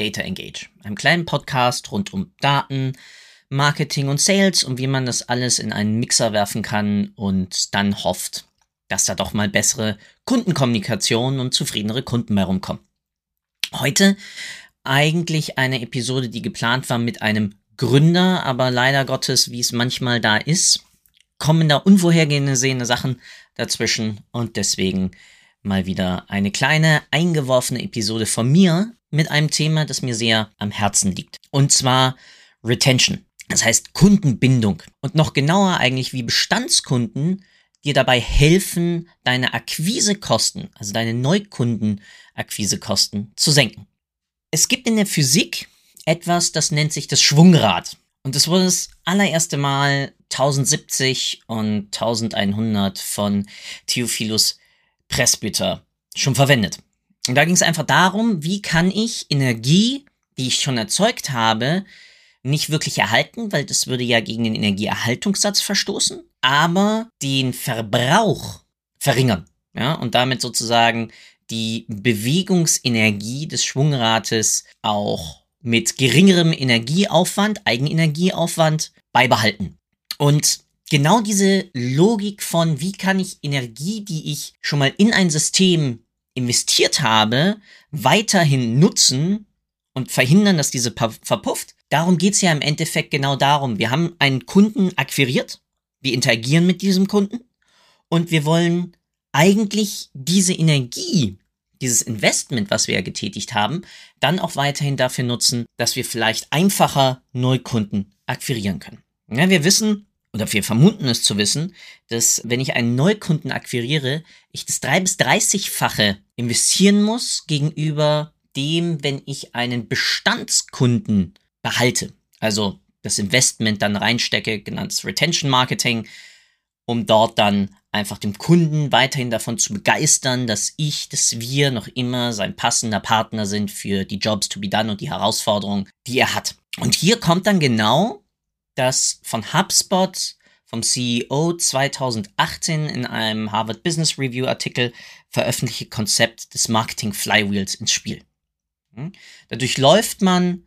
Data Engage, einem kleinen Podcast rund um Daten, Marketing und Sales und wie man das alles in einen Mixer werfen kann und dann hofft, dass da doch mal bessere Kundenkommunikation und zufriedenere Kunden bei rumkommen. Heute eigentlich eine Episode, die geplant war mit einem Gründer, aber leider Gottes, wie es manchmal da ist, kommen da unvorhergesehene Sachen dazwischen und deswegen mal wieder eine kleine eingeworfene Episode von mir mit einem Thema, das mir sehr am Herzen liegt. Und zwar Retention. Das heißt Kundenbindung. Und noch genauer eigentlich, wie Bestandskunden dir dabei helfen, deine Akquisekosten, also deine Neukundenakquisekosten zu senken. Es gibt in der Physik etwas, das nennt sich das Schwungrad. Und das wurde das allererste Mal 1070 und 1100 von Theophilus Presbyter schon verwendet. Und da ging es einfach darum, wie kann ich Energie, die ich schon erzeugt habe, nicht wirklich erhalten, weil das würde ja gegen den Energieerhaltungssatz verstoßen, aber den Verbrauch verringern. Ja, und damit sozusagen die Bewegungsenergie des Schwungrates auch mit geringerem Energieaufwand, Eigenenergieaufwand beibehalten. Und genau diese Logik von, wie kann ich Energie, die ich schon mal in ein System investiert habe, weiterhin nutzen und verhindern, dass diese verpufft. Darum geht's ja im Endeffekt genau darum. Wir haben einen Kunden akquiriert, wir interagieren mit diesem Kunden und wir wollen eigentlich diese Energie, dieses Investment, was wir ja getätigt haben, dann auch weiterhin dafür nutzen, dass wir vielleicht einfacher Neukunden akquirieren können. Ja, wir wissen, oder wir vermuten es zu wissen, dass wenn ich einen Neukunden akquiriere, ich das 3 bis 30-fache investieren muss gegenüber dem, wenn ich einen Bestandskunden behalte. Also das Investment dann reinstecke, genanntes Retention Marketing, um dort dann einfach dem Kunden weiterhin davon zu begeistern, dass ich, dass wir noch immer sein passender Partner sind für die Jobs to be done und die Herausforderungen, die er hat. Und hier kommt dann genau das von HubSpot vom CEO 2018 in einem Harvard Business Review Artikel veröffentlichte Konzept des Marketing Flywheels ins Spiel. Hm? Dadurch läuft man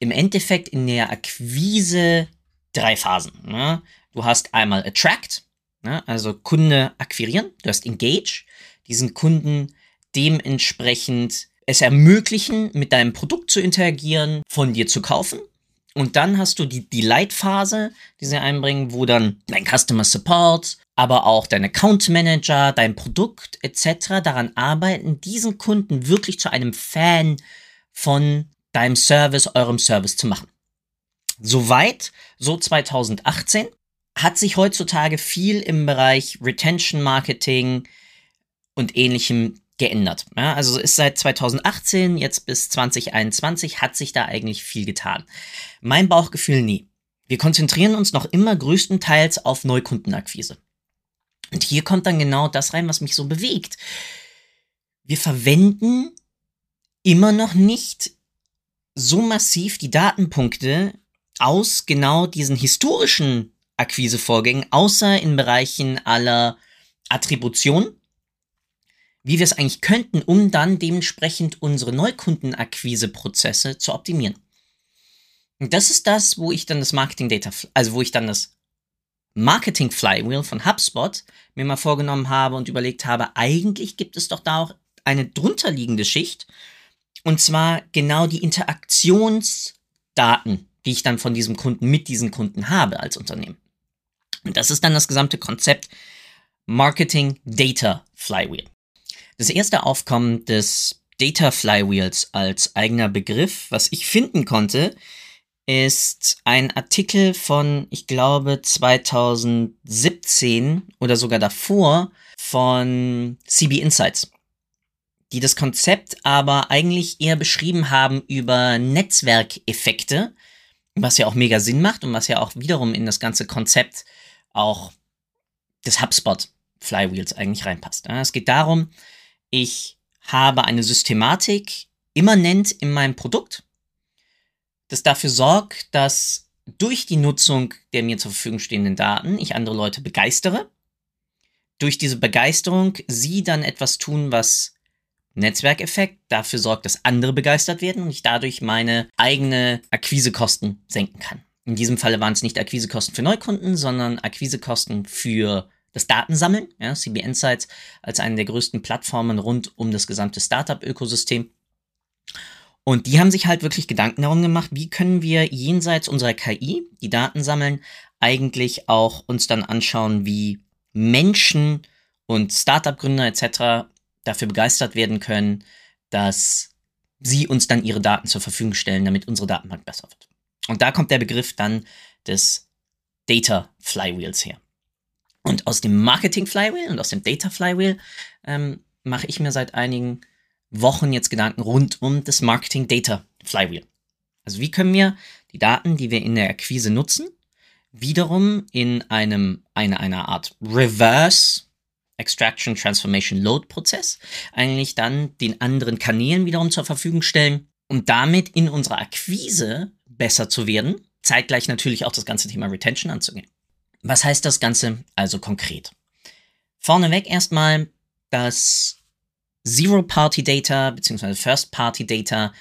im Endeffekt in der Akquise drei Phasen. Ne? Du hast einmal Attract, ne? also Kunde akquirieren, du hast Engage, diesen Kunden dementsprechend es ermöglichen, mit deinem Produkt zu interagieren, von dir zu kaufen und dann hast du die, die Leitphase, die sie einbringen, wo dann dein Customer Support, aber auch dein Account Manager, dein Produkt etc. daran arbeiten, diesen Kunden wirklich zu einem Fan von deinem Service, eurem Service zu machen. Soweit, so 2018, hat sich heutzutage viel im Bereich Retention Marketing und ähnlichem geändert. Ja, also ist seit 2018 jetzt bis 2021 hat sich da eigentlich viel getan. Mein Bauchgefühl nie. Wir konzentrieren uns noch immer größtenteils auf Neukundenakquise. Und hier kommt dann genau das rein, was mich so bewegt. Wir verwenden immer noch nicht so massiv die Datenpunkte aus genau diesen historischen Akquisevorgängen, außer in Bereichen aller Attribution wie wir es eigentlich könnten, um dann dementsprechend unsere Neukundenakquise-Prozesse zu optimieren. Und das ist das, wo ich dann das Marketing Data, also wo ich dann das Marketing Flywheel von HubSpot mir mal vorgenommen habe und überlegt habe, eigentlich gibt es doch da auch eine drunterliegende Schicht. Und zwar genau die Interaktionsdaten, die ich dann von diesem Kunden mit diesem Kunden habe als Unternehmen. Und das ist dann das gesamte Konzept Marketing Data Flywheel. Das erste Aufkommen des Data Flywheels als eigener Begriff, was ich finden konnte, ist ein Artikel von, ich glaube, 2017 oder sogar davor von CB Insights. die das Konzept aber eigentlich eher beschrieben haben über Netzwerkeffekte, was ja auch mega Sinn macht und was ja auch wiederum in das ganze Konzept auch des HubSpot Flywheels eigentlich reinpasst. Es geht darum, ich habe eine Systematik immanent in meinem Produkt, das dafür sorgt, dass durch die Nutzung der mir zur Verfügung stehenden Daten ich andere Leute begeistere. Durch diese Begeisterung sie dann etwas tun, was Netzwerkeffekt dafür sorgt, dass andere begeistert werden und ich dadurch meine eigene Akquisekosten senken kann. In diesem Falle waren es nicht Akquisekosten für Neukunden, sondern Akquisekosten für das Datensammeln. Ja, CB Insights als eine der größten Plattformen rund um das gesamte Startup-Ökosystem. Und die haben sich halt wirklich Gedanken darum gemacht, wie können wir jenseits unserer KI, die Daten sammeln, eigentlich auch uns dann anschauen, wie Menschen und Startup-Gründer etc. dafür begeistert werden können, dass sie uns dann ihre Daten zur Verfügung stellen, damit unsere Datenbank besser wird. Und da kommt der Begriff dann des Data Flywheels her. Und aus dem Marketing Flywheel und aus dem Data Flywheel ähm, mache ich mir seit einigen Wochen jetzt Gedanken rund um das Marketing Data Flywheel. Also wie können wir die Daten, die wir in der Akquise nutzen, wiederum in einem, eine, einer Art Reverse Extraction Transformation Load Prozess eigentlich dann den anderen Kanälen wiederum zur Verfügung stellen, um damit in unserer Akquise besser zu werden, zeitgleich natürlich auch das ganze Thema Retention anzugehen. Was heißt das Ganze also konkret? Vorneweg erstmal, dass Zero-Party-Data bzw. First-Party-Data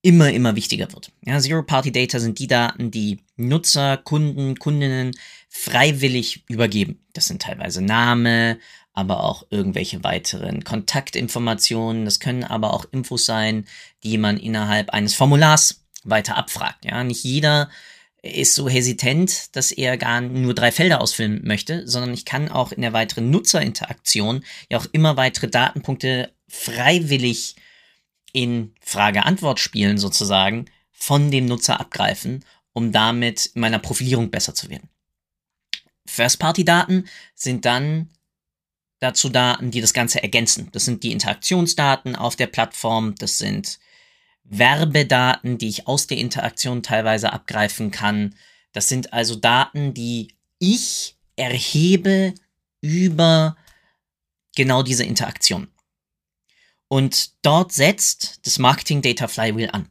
immer, immer wichtiger wird. Ja, Zero-Party-Data sind die Daten, die Nutzer, Kunden, Kundinnen freiwillig übergeben. Das sind teilweise Name, aber auch irgendwelche weiteren Kontaktinformationen. Das können aber auch Infos sein, die man innerhalb eines Formulars weiter abfragt. Ja, nicht jeder ist so hesitant, dass er gar nur drei Felder ausfüllen möchte, sondern ich kann auch in der weiteren Nutzerinteraktion ja auch immer weitere Datenpunkte freiwillig in Frage-Antwort-Spielen sozusagen von dem Nutzer abgreifen, um damit in meiner Profilierung besser zu werden. First-Party-Daten sind dann dazu Daten, die das Ganze ergänzen. Das sind die Interaktionsdaten auf der Plattform, das sind Werbedaten, die ich aus der Interaktion teilweise abgreifen kann. Das sind also Daten, die ich erhebe über genau diese Interaktion. Und dort setzt das Marketing Data Flywheel an.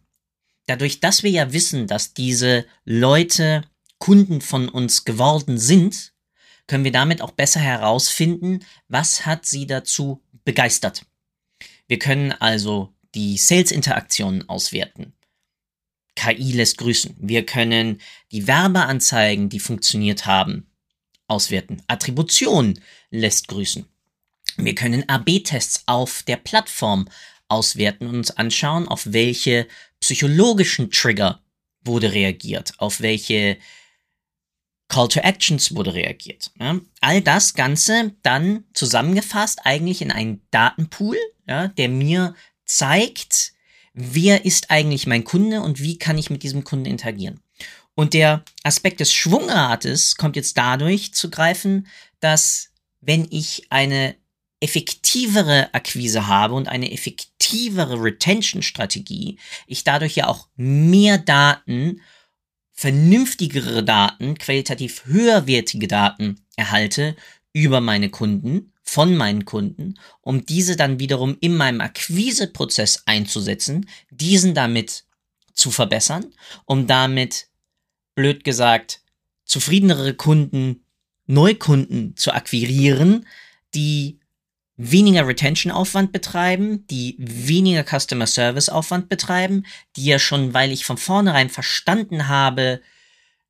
Dadurch, dass wir ja wissen, dass diese Leute Kunden von uns geworden sind, können wir damit auch besser herausfinden, was hat sie dazu begeistert. Wir können also die Sales-Interaktionen auswerten. KI lässt grüßen. Wir können die Werbeanzeigen, die funktioniert haben, auswerten. Attribution lässt grüßen. Wir können AB-Tests auf der Plattform auswerten und uns anschauen, auf welche psychologischen Trigger wurde reagiert, auf welche Call to Actions wurde reagiert. Ja? All das Ganze dann zusammengefasst eigentlich in einen Datenpool, ja, der mir zeigt, wer ist eigentlich mein Kunde und wie kann ich mit diesem Kunden interagieren. Und der Aspekt des Schwungrates kommt jetzt dadurch zu greifen, dass wenn ich eine effektivere Akquise habe und eine effektivere Retention-Strategie, ich dadurch ja auch mehr Daten, vernünftigere Daten, qualitativ höherwertige Daten erhalte über meine Kunden von meinen Kunden, um diese dann wiederum in meinem Akquiseprozess einzusetzen, diesen damit zu verbessern, um damit, blöd gesagt, zufriedenere Kunden, Neukunden zu akquirieren, die weniger Retention-Aufwand betreiben, die weniger Customer Service-Aufwand betreiben, die ja schon, weil ich von vornherein verstanden habe,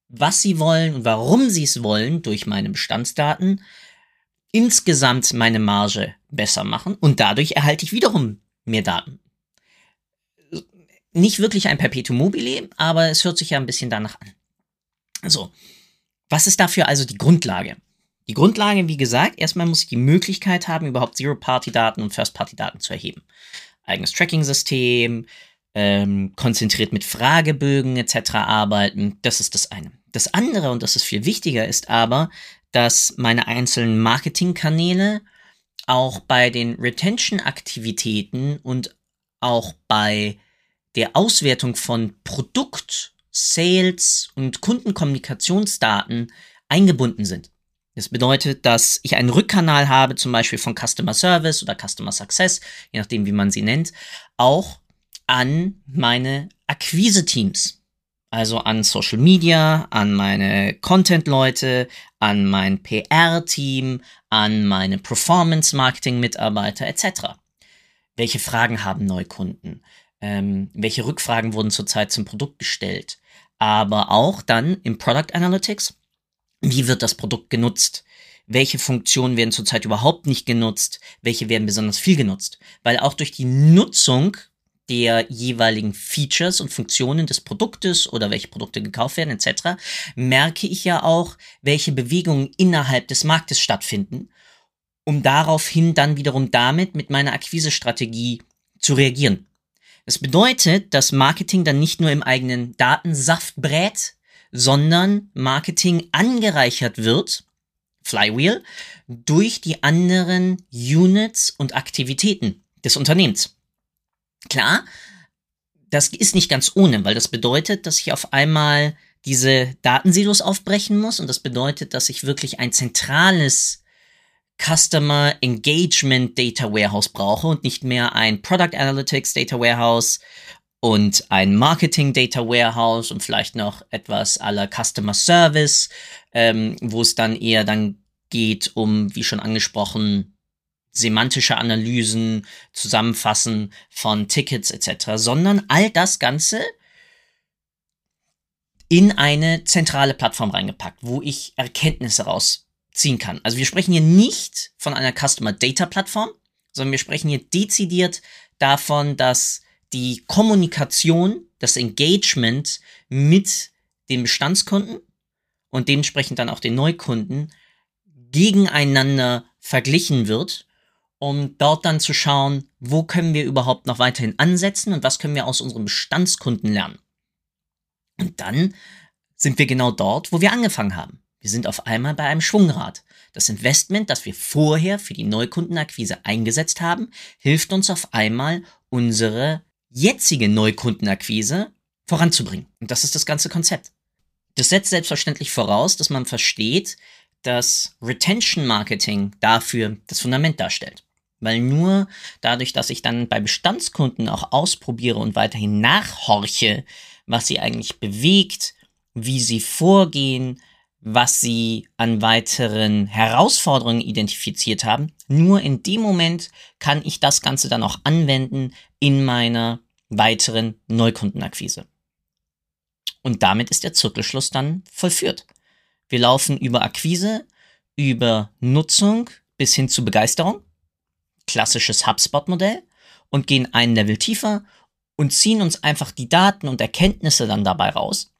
was sie wollen und warum sie es wollen durch meine Bestandsdaten, insgesamt meine Marge besser machen und dadurch erhalte ich wiederum mehr Daten. Nicht wirklich ein Perpetuum mobile, aber es hört sich ja ein bisschen danach an. So, was ist dafür also die Grundlage? Die Grundlage, wie gesagt, erstmal muss ich die Möglichkeit haben, überhaupt Zero-Party-Daten und First-Party-Daten zu erheben. Eigenes Tracking-System, ähm, konzentriert mit Fragebögen etc. arbeiten, das ist das eine. Das andere, und das ist viel wichtiger, ist aber, dass meine einzelnen Marketingkanäle auch bei den Retention-Aktivitäten und auch bei der Auswertung von Produkt, Sales und Kundenkommunikationsdaten eingebunden sind. Das bedeutet, dass ich einen Rückkanal habe, zum Beispiel von Customer Service oder Customer Success, je nachdem, wie man sie nennt, auch an meine Akquise-Teams. Also an Social Media, an meine Content-Leute, an mein PR-Team, an meine Performance-Marketing-Mitarbeiter etc. Welche Fragen haben Neukunden? Ähm, welche Rückfragen wurden zurzeit zum Produkt gestellt? Aber auch dann im Product Analytics, wie wird das Produkt genutzt? Welche Funktionen werden zurzeit überhaupt nicht genutzt? Welche werden besonders viel genutzt? Weil auch durch die Nutzung der jeweiligen Features und Funktionen des Produktes oder welche Produkte gekauft werden etc., merke ich ja auch, welche Bewegungen innerhalb des Marktes stattfinden, um daraufhin dann wiederum damit mit meiner Akquisestrategie zu reagieren. Das bedeutet, dass Marketing dann nicht nur im eigenen Datensaft brät, sondern Marketing angereichert wird, Flywheel, durch die anderen Units und Aktivitäten des Unternehmens. Klar, das ist nicht ganz ohne, weil das bedeutet, dass ich auf einmal diese Datensilos aufbrechen muss und das bedeutet, dass ich wirklich ein zentrales Customer Engagement Data Warehouse brauche und nicht mehr ein Product Analytics Data Warehouse und ein Marketing Data Warehouse und vielleicht noch etwas aller Customer Service, ähm, wo es dann eher dann geht um, wie schon angesprochen, semantische Analysen, Zusammenfassen von Tickets etc., sondern all das Ganze in eine zentrale Plattform reingepackt, wo ich Erkenntnisse rausziehen kann. Also wir sprechen hier nicht von einer Customer Data Plattform, sondern wir sprechen hier dezidiert davon, dass die Kommunikation, das Engagement mit dem Bestandskunden und dementsprechend dann auch den Neukunden gegeneinander verglichen wird um dort dann zu schauen, wo können wir überhaupt noch weiterhin ansetzen und was können wir aus unseren Bestandskunden lernen. Und dann sind wir genau dort, wo wir angefangen haben. Wir sind auf einmal bei einem Schwungrad. Das Investment, das wir vorher für die Neukundenakquise eingesetzt haben, hilft uns auf einmal, unsere jetzige Neukundenakquise voranzubringen. Und das ist das ganze Konzept. Das setzt selbstverständlich voraus, dass man versteht, dass Retention Marketing dafür das Fundament darstellt. Weil nur dadurch, dass ich dann bei Bestandskunden auch ausprobiere und weiterhin nachhorche, was sie eigentlich bewegt, wie sie vorgehen, was sie an weiteren Herausforderungen identifiziert haben, nur in dem Moment kann ich das Ganze dann auch anwenden in meiner weiteren Neukundenakquise. Und damit ist der Zirkelschluss dann vollführt. Wir laufen über Akquise, über Nutzung bis hin zu Begeisterung klassisches HubSpot-Modell und gehen ein Level tiefer und ziehen uns einfach die Daten und Erkenntnisse dann dabei raus,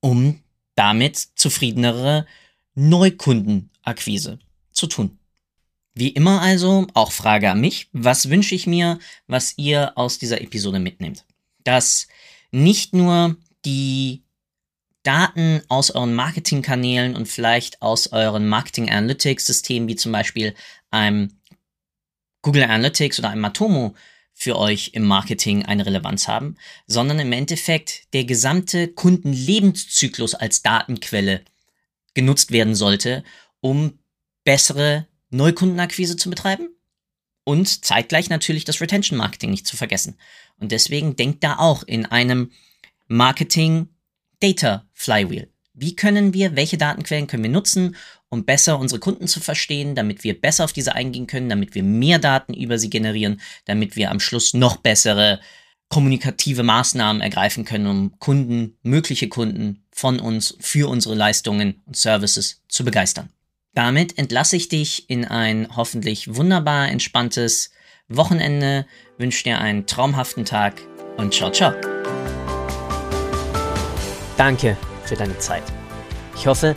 um damit zufriedenere Neukundenakquise zu tun. Wie immer also, auch Frage an mich, was wünsche ich mir, was ihr aus dieser Episode mitnehmt? Dass nicht nur die Daten aus euren Marketingkanälen und vielleicht aus euren Marketing Analytics Systemen, wie zum Beispiel einem Google Analytics oder ein Matomo für euch im Marketing eine Relevanz haben, sondern im Endeffekt der gesamte Kundenlebenszyklus als Datenquelle genutzt werden sollte, um bessere Neukundenakquise zu betreiben und zeitgleich natürlich das Retention Marketing nicht zu vergessen. Und deswegen denkt da auch in einem Marketing Data Flywheel. Wie können wir, welche Datenquellen können wir nutzen, um besser unsere Kunden zu verstehen, damit wir besser auf diese eingehen können, damit wir mehr Daten über sie generieren, damit wir am Schluss noch bessere kommunikative Maßnahmen ergreifen können, um Kunden, mögliche Kunden von uns für unsere Leistungen und Services zu begeistern. Damit entlasse ich dich in ein hoffentlich wunderbar entspanntes Wochenende, wünsche dir einen traumhaften Tag und ciao, ciao. Danke für deine Zeit. Ich hoffe,